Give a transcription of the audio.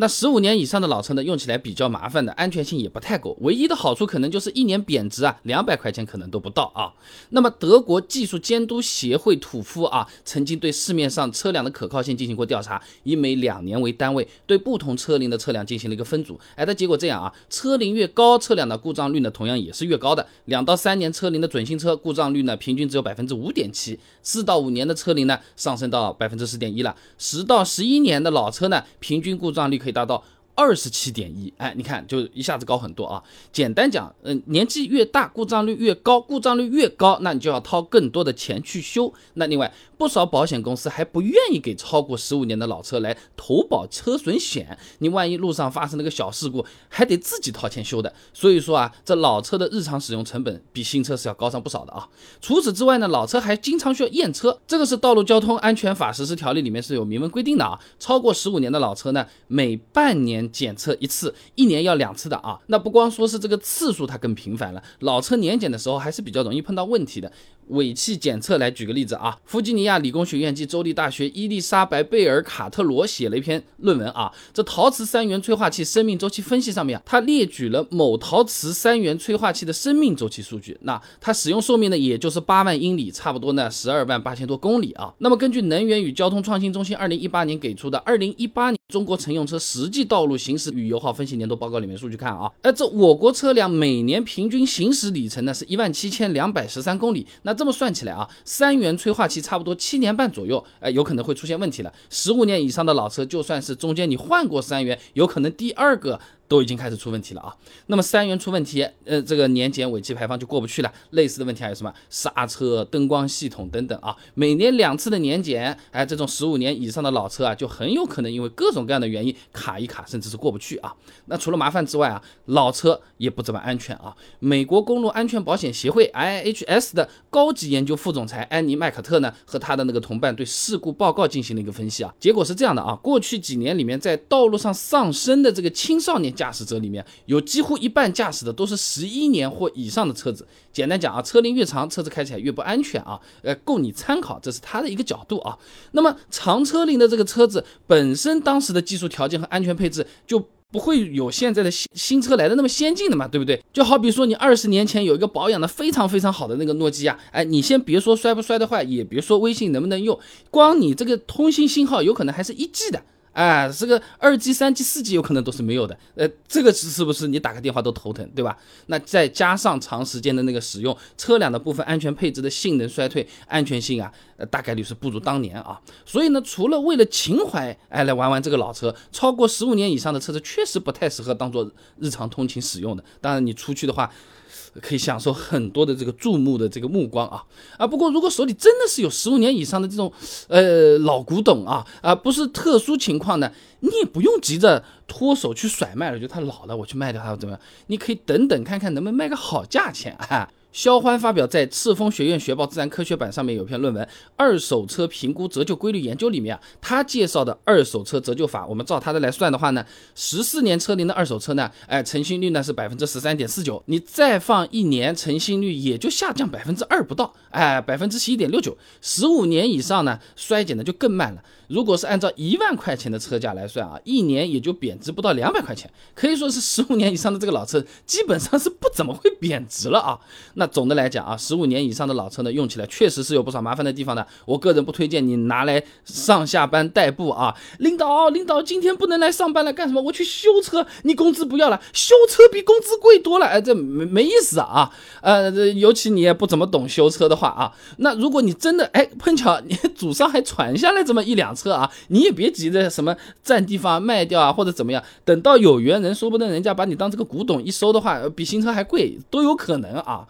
那十五年以上的老车呢，用起来比较麻烦的，安全性也不太够。唯一的好处可能就是一年贬值啊，两百块钱可能都不到啊。那么德国技术监督协会土夫啊，曾经对市面上车辆的可靠性进行过调查，以每两年为单位，对不同车龄的车辆进行了一个分组。哎，的结果这样啊，车龄越高，车辆的故障率呢，同样也是越高的。两到三年车龄的准新车故障率呢，平均只有百分之五点七；四到五年的车龄呢，上升到百分之十点一了；十到十一年的老车呢，平均故障率可可以达到二十七点一，哎，你看就一下子高很多啊。简单讲，嗯，年纪越大，故障率越高，故障率越高，那你就要掏更多的钱去修。那另外，不少保险公司还不愿意给超过十五年的老车来投保车损险，你万一路上发生了个小事故，还得自己掏钱修的。所以说啊，这老车的日常使用成本比新车是要高上不少的啊。除此之外呢，老车还经常需要验车，这个是《道路交通安全法实施条例》里面是有明文规定的啊。超过十五年的老车呢，每半年检测一次，一年要两次的啊。那不光说是这个次数它更频繁了，老车年检的时候还是比较容易碰到问题的。尾气检测来举个例子啊，弗吉尼亚理工学院及州立大学伊丽莎白贝尔卡特罗写了一篇论文啊，这陶瓷三元催化器生命周期分析上面啊，他列举了某陶瓷三元催化器的生命周期数据，那它使用寿命呢，也就是八万英里，差不多呢十二万八千多公里啊。那么根据能源与交通创新中心二零一八年给出的二零一八年中国乘用车实际道路行驶与油耗分析年度报告里面数据看啊，哎，这我国车辆每年平均行驶里程呢是一万七千两百十三公里，那这么算起来啊，三元催化期差不多七年半左右，哎，有可能会出现问题了。十五年以上的老车，就算是中间你换过三元，有可能第二个。都已经开始出问题了啊！那么三元出问题，呃，这个年检尾气排放就过不去了。类似的问题还有什么刹车、灯光系统等等啊？每年两次的年检，哎，这种十五年以上的老车啊，就很有可能因为各种各样的原因卡一卡，甚至是过不去啊。那除了麻烦之外啊，老车也不怎么安全啊。美国公路安全保险协会 IHS 的高级研究副总裁安妮麦克特呢，和他的那个同伴对事故报告进行了一个分析啊，结果是这样的啊，过去几年里面在道路上上升的这个青少年。驾驶者里面有几乎一半驾驶的都是十一年或以上的车子。简单讲啊，车龄越长，车子开起来越不安全啊。呃，供你参考，这是他的一个角度啊。那么长车龄的这个车子本身当时的技术条件和安全配置就不会有现在的新新车来的那么先进的嘛，对不对？就好比说你二十年前有一个保养的非常非常好的那个诺基亚，哎，你先别说摔不摔得坏，也别说微信能不能用，光你这个通信信号有可能还是一 G 的。哎，这个二 G、三 G、四 G 有可能都是没有的，呃，这个是是不是你打个电话都头疼，对吧？那再加上长时间的那个使用，车辆的部分安全配置的性能衰退，安全性啊，呃，大概率是不如当年啊。所以呢，除了为了情怀，哎，来玩玩这个老车，超过十五年以上的车子确实不太适合当做日常通勤使用的。当然，你出去的话。可以享受很多的这个注目的这个目光啊啊！不过如果手里真的是有十五年以上的这种呃老古董啊啊，不是特殊情况呢，你也不用急着脱手去甩卖了，就它老了我去卖掉它怎么样？你可以等等看看能不能卖个好价钱啊。肖欢发表在赤峰学院学报自然科学版上面有篇论文《二手车评估折旧规律研究》里面啊，他介绍的二手车折旧法，我们照他的来算的话呢，十四年车龄的二手车呢，哎，成新率呢是百分之十三点四九，你再放一年，成新率也就下降百分之二不到，哎，百分之十一点六九，十五年以上呢，衰减的就更慢了。如果是按照一万块钱的车价来算啊，一年也就贬值不到两百块钱，可以说是十五年以上的这个老车基本上是不怎么会贬值了啊。那总的来讲啊，十五年以上的老车呢，用起来确实是有不少麻烦的地方的。我个人不推荐你拿来上下班代步啊。领导，领导今天不能来上班了，干什么？我去修车，你工资不要了？修车比工资贵多了，哎，这没没意思啊。呃，尤其你也不怎么懂修车的话啊，那如果你真的哎碰巧你祖上还传下来这么一辆。车啊，你也别急着什么占地方卖掉啊，或者怎么样，等到有缘人，说不定人家把你当这个古董一收的话，比新车还贵都有可能啊。